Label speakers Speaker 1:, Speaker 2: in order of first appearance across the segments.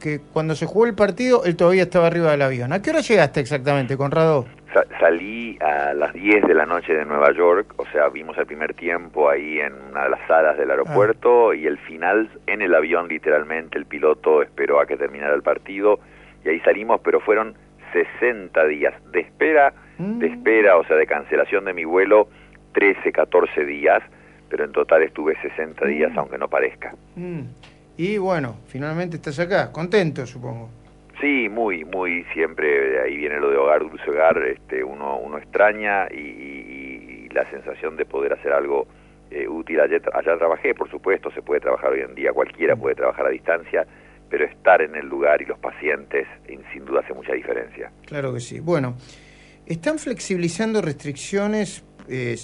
Speaker 1: que cuando se jugó el partido, él todavía estaba arriba del avión. ¿A qué hora llegaste exactamente, Conrado?
Speaker 2: Sa salí a las 10 de la noche de Nueva York, o sea, vimos el primer tiempo ahí en una de las salas del aeropuerto ah. y el final en el avión, literalmente, el piloto esperó a que terminara el partido y ahí salimos, pero fueron 60 días de espera, de mm. espera, o sea, de cancelación de mi vuelo, 13, 14 días, pero en total estuve 60 días, mm. aunque no parezca.
Speaker 1: Mm. Y bueno, finalmente estás acá, contento supongo.
Speaker 2: Sí, muy, muy, siempre ahí viene lo de hogar, dulce hogar, este, uno, uno extraña y, la sensación de poder hacer algo eh, útil. Allá, allá trabajé, por supuesto, se puede trabajar hoy en día, cualquiera puede trabajar a distancia, pero estar en el lugar y los pacientes sin duda hace mucha diferencia.
Speaker 1: Claro que sí. Bueno, están flexibilizando restricciones eh,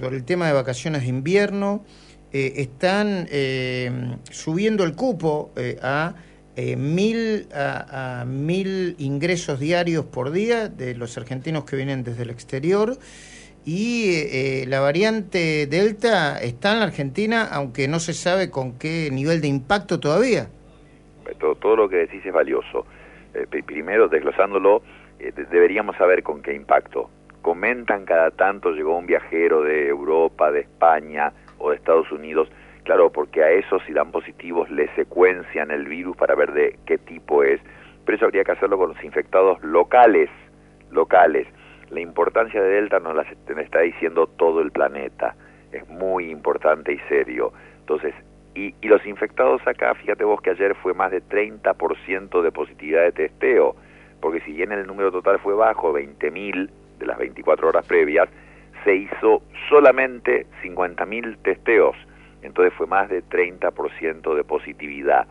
Speaker 1: por el tema de vacaciones de invierno. Eh, están eh, subiendo el cupo eh, a, mil, a, mil ingresos diarios por día de los argentinos que vienen desde el exterior. Y la variante Delta está en la Argentina, aunque no se sabe con qué nivel de impacto todavía.
Speaker 2: Todo, todo lo que decís es valioso. primero, desglosándolo, deberíamos saber con qué impacto. Comentan cada tanto, llegó un viajero de Europa, de España, o de Estados Unidos, claro, porque a esos si dan positivos le secuencian el virus para ver de qué tipo es, pero eso habría que hacerlo con los infectados locales, locales. La importancia de Delta nos la está diciendo todo el planeta, es muy importante y serio. Entonces, y, y los infectados acá, fíjate vos que ayer fue más de 30% de positividad de testeo, porque si bien el número total fue bajo, 20.000 de las 24 horas previas, se hizo solamente 50.000 testeos, entonces fue más de 30% de positividad.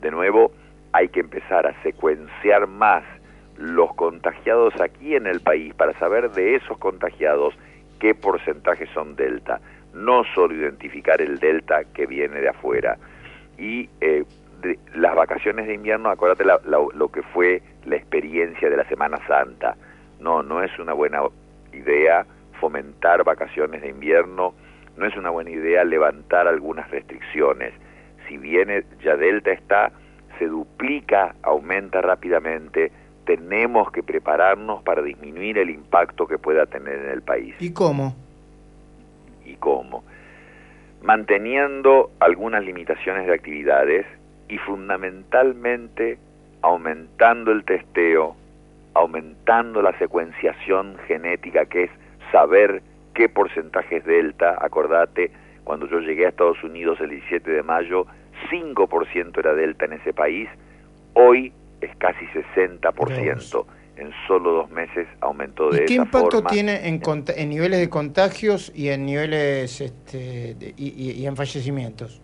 Speaker 2: De nuevo, hay que empezar a secuenciar más los contagiados aquí en el país para saber de esos contagiados qué porcentaje son delta, no solo identificar el delta que viene de afuera. Y eh, las vacaciones de invierno, acuérdate lo que fue la experiencia de la Semana Santa. No, no es una buena idea fomentar vacaciones de invierno, no es una buena idea levantar algunas restricciones. Si bien ya Delta está, se duplica, aumenta rápidamente, tenemos que prepararnos para disminuir el impacto que pueda tener en el país.
Speaker 1: ¿Y cómo?
Speaker 2: ¿Y cómo? Manteniendo algunas limitaciones de actividades y fundamentalmente aumentando el testeo, aumentando la secuenciación genética que es saber qué porcentaje es delta, acordate, cuando yo llegué a Estados Unidos el 17 de mayo, 5% era delta en ese país, hoy es casi 60%. En solo dos meses aumentó de
Speaker 1: ¿Y qué impacto tiene en, en, niveles de contagios y en niveles este, y, y en fallecimientos?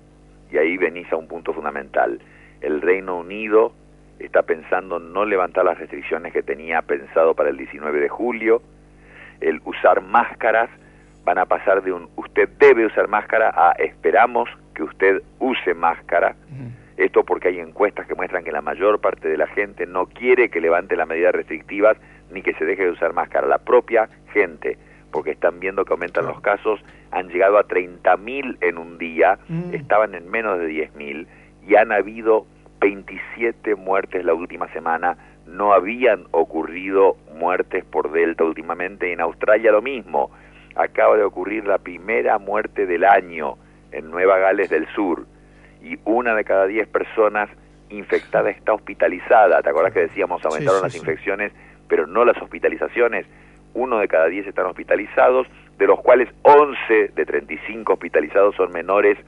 Speaker 2: Y ahí venís a un punto fundamental. El Reino Unido está pensando no levantar las restricciones que tenía pensado para el 19 de julio, el usar máscaras, van a pasar de un usted debe usar máscara a esperamos que usted use máscara. Esto porque hay encuestas que muestran que la mayor parte de la gente no quiere que levante las medidas restrictivas ni que se deje de usar máscara. La propia gente, porque están viendo que aumentan los casos, han llegado a 30.000 en un día, mm. estaban en menos de 10.000 y han habido 27 muertes la última semana no habían ocurrido muertes por Delta últimamente. En Australia lo mismo. Acaba de ocurrir la primera muerte del año en Nueva Gales del Sur y una de cada diez personas infectada está hospitalizada. ¿Te acuerdas que decíamos aumentaron las infecciones, pero no las hospitalizaciones? Uno de cada diez están hospitalizados, de los cuales 11 de 35 hospitalizados son menores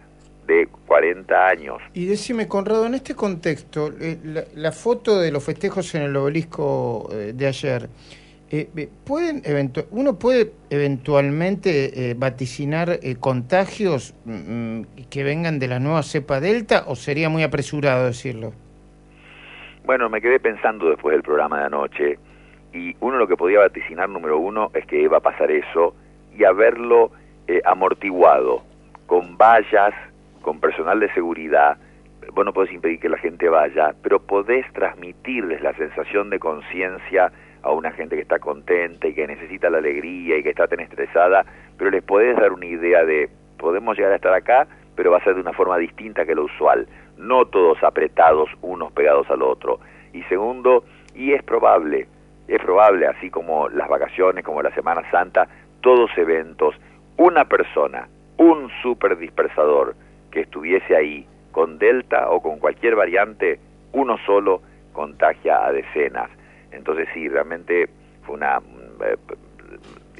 Speaker 2: de 40 años.
Speaker 1: Y decime, Conrado, en este contexto, eh, la, foto de los festejos en el obelisco eh, de ayer, eh, ¿pueden ¿uno puede eventualmente vaticinar contagios mm, que vengan de la nueva cepa Delta o sería muy apresurado decirlo?
Speaker 2: Bueno, me quedé pensando después del programa de anoche y uno lo que podía vaticinar, número uno, es que iba a pasar eso y haberlo amortiguado con vallas con personal de seguridad, vos no podés impedir que la gente vaya, pero podés transmitirles la sensación de conciencia a una gente que está contenta y que necesita la alegría y que está tan estresada, pero les podés dar una idea de, podemos llegar a estar acá, pero va a ser de una forma distinta que lo usual. no todos apretados unos pegados al otro. Y segundo, y es probable, es probable, así como las vacaciones, como la Semana Santa, todos eventos, una persona, un super dispersador que estuviese ahí con Delta o con cualquier variante, uno solo contagia a decenas. Entonces sí, realmente fue una eh,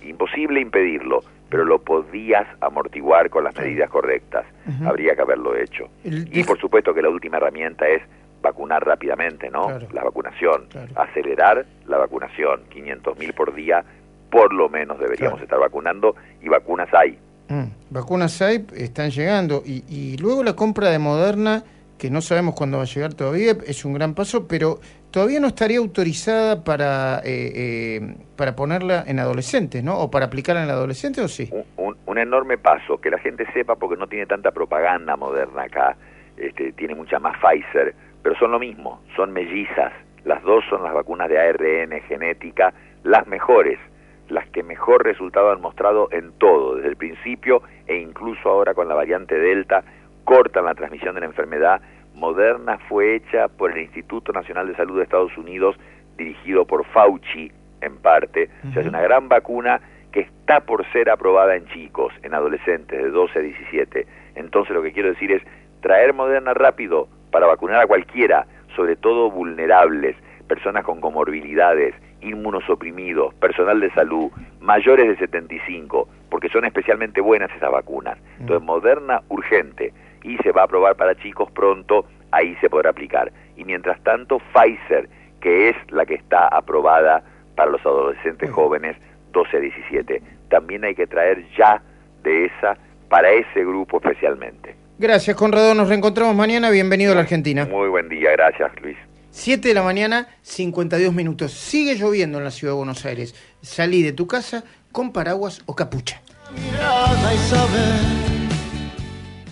Speaker 2: imposible impedirlo, pero lo podías amortiguar con las medidas correctas. Habría que haberlo hecho. y por supuesto que la última herramienta es vacunar rápidamente, ¿no? La vacunación, acelerar la vacunación, 500.000 por día, por lo menos deberíamos estar vacunando y vacunas hay.
Speaker 1: Mm, vacunas hay, están llegando. Y, luego la compra de Moderna que no sabemos cuándo va a llegar todavía, es un gran paso, pero todavía no estaría autorizada para, eh, eh, para ponerla en adolescentes, ¿no? ¿O para aplicarla en adolescentes o sí?
Speaker 2: Un, un, enorme paso, que la gente sepa porque no tiene tanta propaganda moderna acá, este, tiene mucha más Pfizer, pero son lo mismo, son mellizas, las dos son las vacunas de ARN genética, las mejores, las que mejor resultado han mostrado en todo, desde el principio e incluso ahora con la variante Delta, cortan la transmisión de la enfermedad. Moderna fue hecha por el Instituto Nacional de Salud de Estados Unidos, dirigido por Fauci, en parte. O sea, es una gran vacuna que está por ser aprobada en chicos, en adolescentes de 12 a 17. Entonces lo que quiero decir es traer Moderna rápido para vacunar a cualquiera, sobre todo vulnerables, personas con comorbilidades, inmunosuprimidos, personal de salud, mayores de 75, porque son especialmente buenas esas vacunas. Entonces, Moderna urgente y se va a aprobar para chicos pronto, ahí se podrá aplicar. Y mientras tanto, Pfizer, que es la que está aprobada para los adolescentes jóvenes 12 a 17. También hay que traer ya de esa para ese grupo especialmente.
Speaker 1: Gracias, Conrado. Nos reencontramos mañana. Bienvenido a la Argentina.
Speaker 2: Muy buen día. Gracias, Luis.
Speaker 1: 7 de la mañana, 52 minutos. Sigue lloviendo en la ciudad de Buenos Aires. Salí de tu casa con paraguas o capucha.